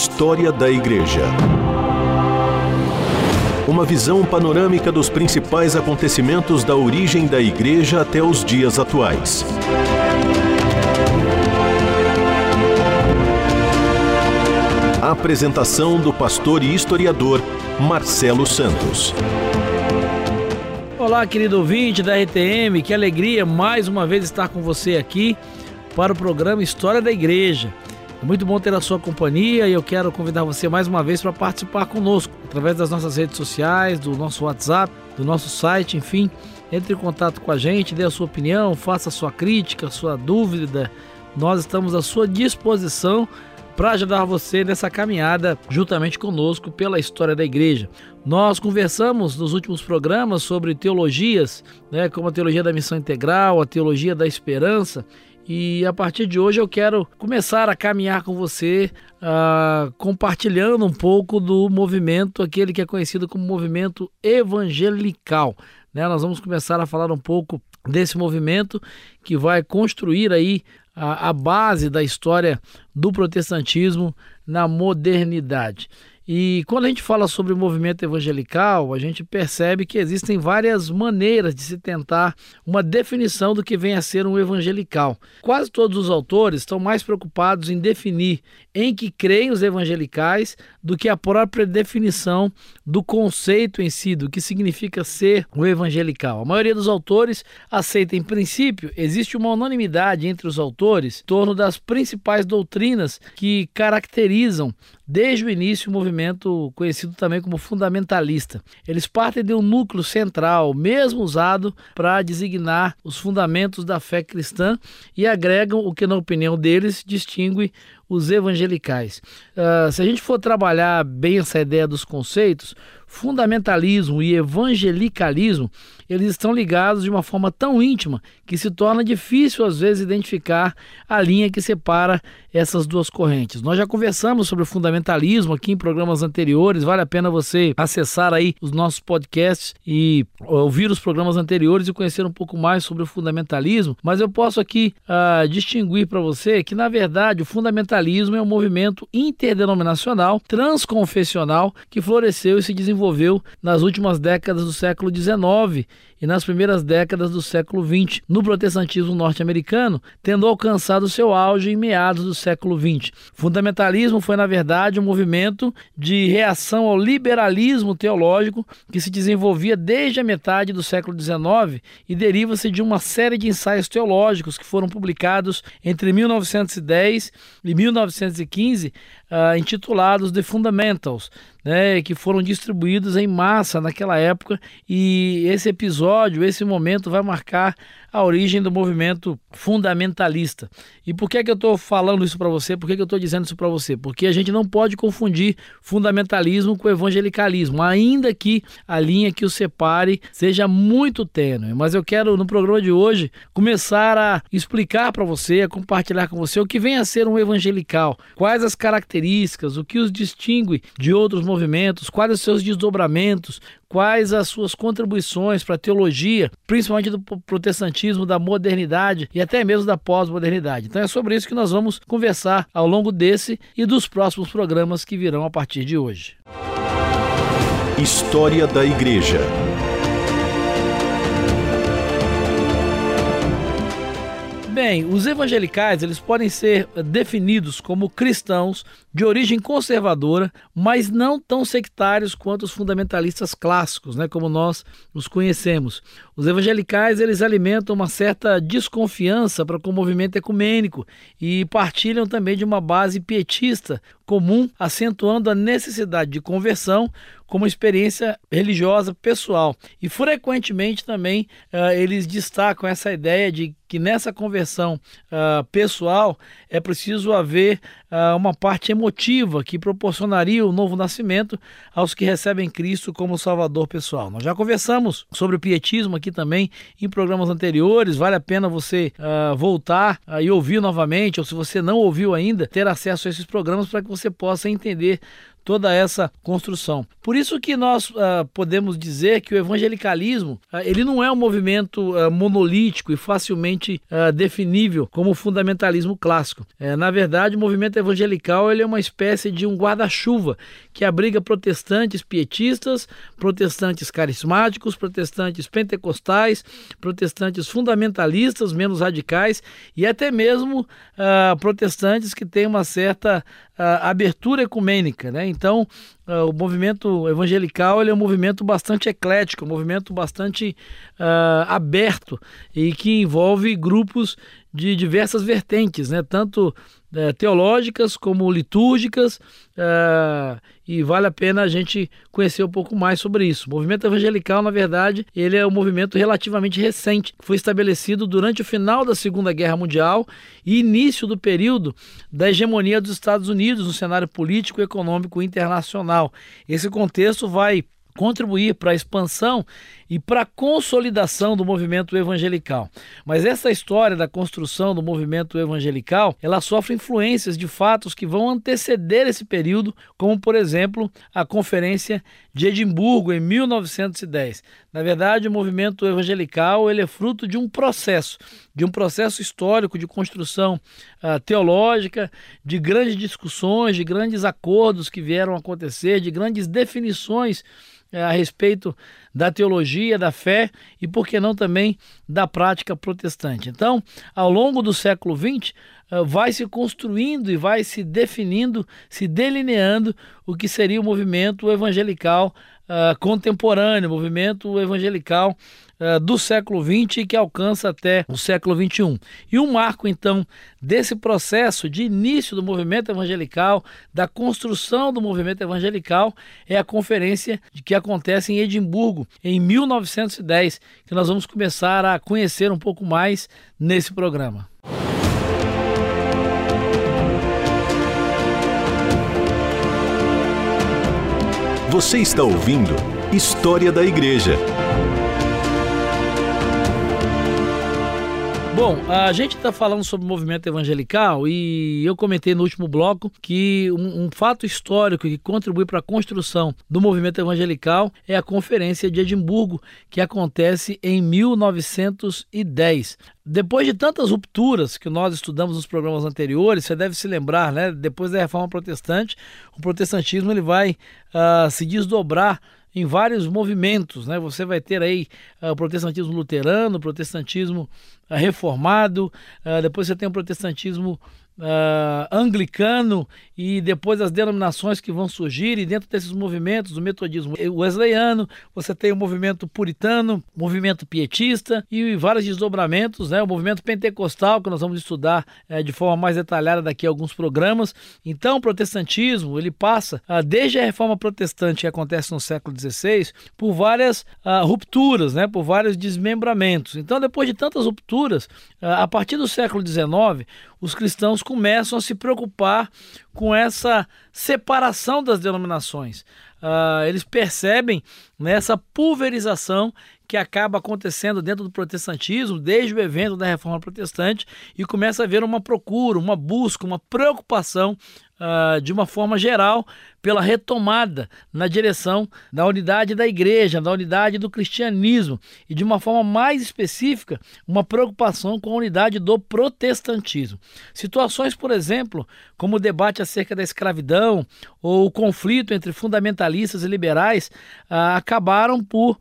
História da Igreja. Uma visão panorâmica dos principais acontecimentos da origem da Igreja até os dias atuais. Apresentação do pastor e historiador Marcelo Santos. Olá, querido ouvinte da RTM, que alegria mais uma vez estar com você aqui para o programa História da Igreja. É muito bom ter a sua companhia e eu quero convidar você mais uma vez para participar conosco através das nossas redes sociais, do nosso WhatsApp, do nosso site, enfim. Entre em contato com a gente, dê a sua opinião, faça a sua crítica, a sua dúvida. Nós estamos à sua disposição para ajudar você nessa caminhada juntamente conosco pela história da igreja. Nós conversamos nos últimos programas sobre teologias, né, como a teologia da missão integral, a teologia da esperança, e a partir de hoje eu quero começar a caminhar com você, uh, compartilhando um pouco do movimento, aquele que é conhecido como movimento evangelical. Né? Nós vamos começar a falar um pouco desse movimento que vai construir aí a, a base da história do protestantismo na modernidade. E quando a gente fala sobre o movimento evangelical, a gente percebe que existem várias maneiras de se tentar uma definição do que vem a ser um evangelical. Quase todos os autores estão mais preocupados em definir em que creem os evangelicais do que a própria definição do conceito em si, do que significa ser um evangelical. A maioria dos autores aceita, em princípio, existe uma unanimidade entre os autores em torno das principais doutrinas que caracterizam desde o início o movimento conhecido também como fundamentalista. Eles partem de um núcleo central, mesmo usado para designar os fundamentos da fé cristã, e agregam o que, na opinião deles, distingue os evangelicais. Uh, se a gente for trabalhar bem essa ideia dos conceitos, fundamentalismo e evangelicalismo, eles estão ligados de uma forma tão íntima que se torna difícil às vezes identificar a linha que separa essas duas correntes. Nós já conversamos sobre o fundamentalismo aqui em programas anteriores, vale a pena você acessar aí os nossos podcasts e ouvir os programas anteriores e conhecer um pouco mais sobre o fundamentalismo, mas eu posso aqui uh, distinguir para você que na verdade o fundamentalismo é um movimento interdenominacional, transconfessional que floresceu e se desenvolveu nas últimas décadas do século XIX e nas primeiras décadas do século XX no protestantismo norte-americano, tendo alcançado seu auge em meados do século XX. Fundamentalismo foi, na verdade, um movimento de reação ao liberalismo teológico que se desenvolvia desde a metade do século XIX e deriva-se de uma série de ensaios teológicos que foram publicados entre 1910 e 1915, uh, intitulados The Fundamentals, né, que foram distribuídos em massa naquela época. E esse episódio, esse momento vai marcar a origem do movimento fundamentalista. E por que, é que eu estou falando isso para você? Por que, que eu estou dizendo isso para você? Porque a gente não pode confundir fundamentalismo com evangelicalismo, ainda que a linha que o separe seja muito tênue. Mas eu quero, no programa de hoje, começar a explicar para você, a compartilhar com você o que vem a ser um evangelical, quais as características, o que os distingue de outros movimentos, quais os seus desdobramentos, quais as suas contribuições para a teologia, principalmente do protestantismo, da modernidade e até mesmo da pós-modernidade. Então é sobre isso que nós vamos conversar ao longo desse e dos próximos programas que virão a partir de hoje. História da Igreja. Bem, os evangelicais eles podem ser definidos como cristãos de origem conservadora, mas não tão sectários quanto os fundamentalistas clássicos, né, como nós os conhecemos. Os evangelicais eles alimentam uma certa desconfiança para com o movimento ecumênico e partilham também de uma base pietista comum, acentuando a necessidade de conversão como experiência religiosa pessoal. E frequentemente também uh, eles destacam essa ideia de que nessa conversão uh, pessoal é preciso haver uh, uma parte emotiva que proporcionaria o novo nascimento aos que recebem Cristo como Salvador pessoal. Nós já conversamos sobre o pietismo aqui também em programas anteriores, vale a pena você uh, voltar e ouvir novamente, ou se você não ouviu ainda, ter acesso a esses programas para que você possa entender toda essa construção. Por isso que nós uh, podemos dizer que o evangelicalismo uh, ele não é um movimento uh, monolítico e facilmente definível como o fundamentalismo clássico. É, na verdade, o movimento evangelical ele é uma espécie de um guarda-chuva que abriga protestantes pietistas, protestantes carismáticos, protestantes pentecostais, protestantes fundamentalistas, menos radicais e até mesmo protestantes que têm uma certa abertura ecumênica. Né? Então, o movimento evangelical ele é um movimento bastante eclético, um movimento bastante uh, aberto e que envolve grupos de diversas vertentes, né? tanto uh, teológicas como litúrgicas, e vale a pena a gente conhecer um pouco mais sobre isso. O movimento evangelical, na verdade, ele é um movimento relativamente recente, foi estabelecido durante o final da Segunda Guerra Mundial e início do período da hegemonia dos Estados Unidos no cenário político e econômico internacional. Esse contexto vai contribuir para a expansão e para a consolidação do movimento evangelical. Mas essa história da construção do movimento evangelical, ela sofre influências de fatos que vão anteceder esse período, como por exemplo, a conferência de Edimburgo em 1910. Na verdade, o movimento evangelical, ele é fruto de um processo, de um processo histórico de construção uh, teológica, de grandes discussões, de grandes acordos que vieram a acontecer, de grandes definições a respeito da teologia, da fé e, por que não, também da prática protestante. Então, ao longo do século XX, é, vai se construindo e vai se definindo, se delineando o que seria o movimento evangelical uh, contemporâneo, movimento evangelical uh, do século XX que alcança até o século XXI. E um marco, então, desse processo de início do movimento evangelical, da construção do movimento evangelical, é a conferência que acontece em Edimburgo, em 1910, que nós vamos começar a conhecer um pouco mais nesse programa. Você está ouvindo História da Igreja. Bom, a gente está falando sobre o movimento evangelical e eu comentei no último bloco que um, um fato histórico que contribui para a construção do movimento evangelical é a Conferência de Edimburgo, que acontece em 1910. Depois de tantas rupturas que nós estudamos nos programas anteriores, você deve se lembrar, né? Depois da Reforma Protestante, o protestantismo ele vai uh, se desdobrar em vários movimentos, né? Você vai ter aí uh, o protestantismo luterano, o protestantismo uh, reformado, uh, depois você tem o protestantismo uh, anglicano e depois as denominações que vão surgir, e dentro desses movimentos, o metodismo wesleyano, você tem o movimento puritano, movimento pietista e vários desdobramentos, né? o movimento pentecostal, que nós vamos estudar uh, de forma mais detalhada daqui a alguns programas. Então, o protestantismo ele passa, uh, desde a reforma protestante que acontece no século XVI, por várias ah, rupturas, né? por vários desmembramentos. Então, depois de tantas rupturas, a partir do século XIX, os cristãos começam a se preocupar com essa separação das denominações. Uh, eles percebem nessa pulverização que acaba acontecendo dentro do protestantismo, desde o evento da reforma protestante, e começa a haver uma procura, uma busca, uma preocupação uh, de uma forma geral pela retomada na direção da unidade da igreja, da unidade do cristianismo e de uma forma mais específica, uma preocupação com a unidade do protestantismo. Situações, por exemplo, como o debate acerca da escravidão ou o conflito entre fundamentalistas e liberais, uh, acabaram por uh,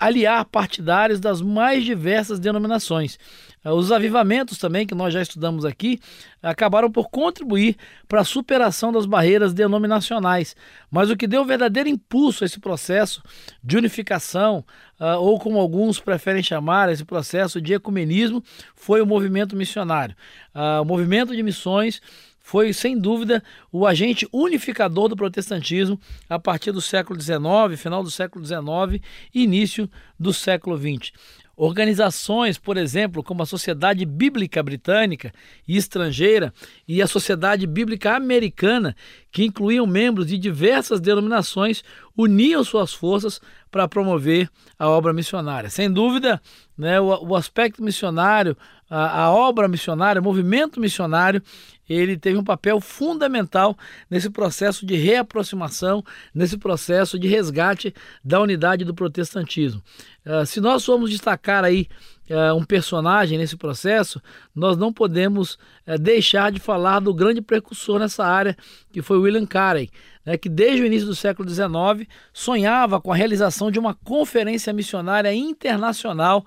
aliar partidários das mais diversas denominações. Ah, os avivamentos também, que nós já estudamos aqui, acabaram por contribuir para a superação das barreiras denominacionais. Mas o que deu verdadeiro impulso a esse processo de unificação, uh, ou como alguns preferem chamar, esse processo de ecumenismo, foi o movimento missionário. Uh, o movimento de missões foi, sem dúvida, o agente unificador do protestantismo a partir do século XIX, final do século XIX e início do século XX. Organizações, por exemplo, como a Sociedade Bíblica Britânica e Estrangeira e a Sociedade Bíblica Americana, que incluíam membros de diversas denominações, uniam suas forças para promover a obra missionária. Sem dúvida, né, o, o aspecto missionário, a, a, obra missionária, o movimento missionário, ele teve um papel fundamental nesse processo de reaproximação, nesse processo de resgate da unidade do protestantismo. Uh, se nós formos destacar aí uh, um personagem nesse processo, nós não podemos uh, deixar de falar do grande precursor nessa área, que foi William Carey, né, que desde o início do século XIX sonhava com a realização de uma conferência missionária internacional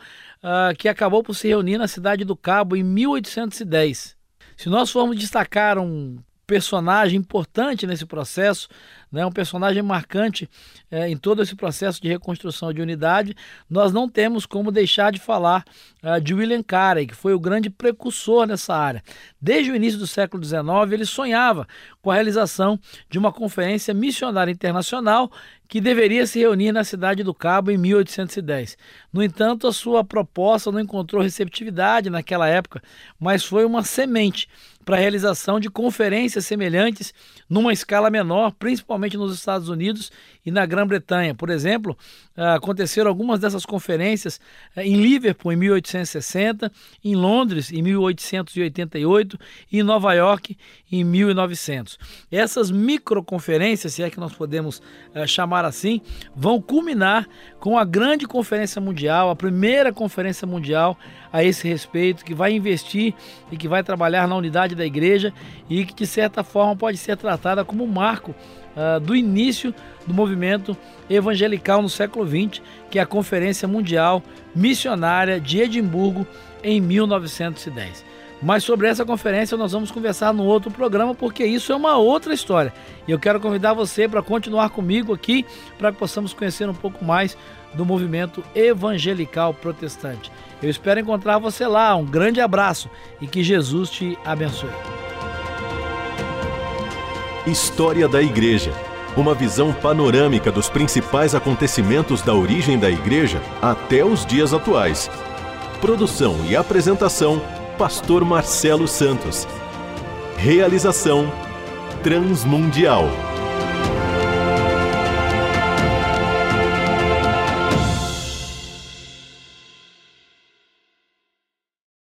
que acabou por se reunir na cidade do Cabo em 1810. Se nós formos destacar um personagem importante nesse processo, né, um personagem marcante é, em todo esse processo de reconstrução de unidade, nós não temos como deixar de falar uh, de William Carey, que foi o grande precursor nessa área. Desde o início do século XIX, ele sonhava com a realização de uma conferência missionária internacional que deveria se reunir na cidade do Cabo em 1810. No entanto, a sua proposta não encontrou receptividade naquela época, mas foi uma semente para a realização de conferências semelhantes numa escala menor, principalmente nos Estados Unidos e na Grã-Bretanha. Por exemplo, ah, aconteceram algumas dessas conferências eh, em Liverpool em 1860, em Londres em 1888 e em Nova York em 1900. Essas microconferências, se é que nós podemos eh, chamar assim, vão culminar com a grande conferência mundial, a primeira conferência mundial a esse respeito, que vai investir e que vai trabalhar na unidade da igreja e que de certa forma pode ser tratada como um marco uh, do início do movimento evangelical no século XX, que é a Conferência Mundial Missionária de Edimburgo em 1910. Mas sobre essa conferência nós vamos conversar no outro programa, porque isso é uma outra história. E eu quero convidar você para continuar comigo aqui, para que possamos conhecer um pouco mais do movimento evangelical protestante. Eu espero encontrar você lá. Um grande abraço e que Jesus te abençoe. História da Igreja. Uma visão panorâmica dos principais acontecimentos da origem da Igreja até os dias atuais. Produção e apresentação: Pastor Marcelo Santos. Realização: Transmundial.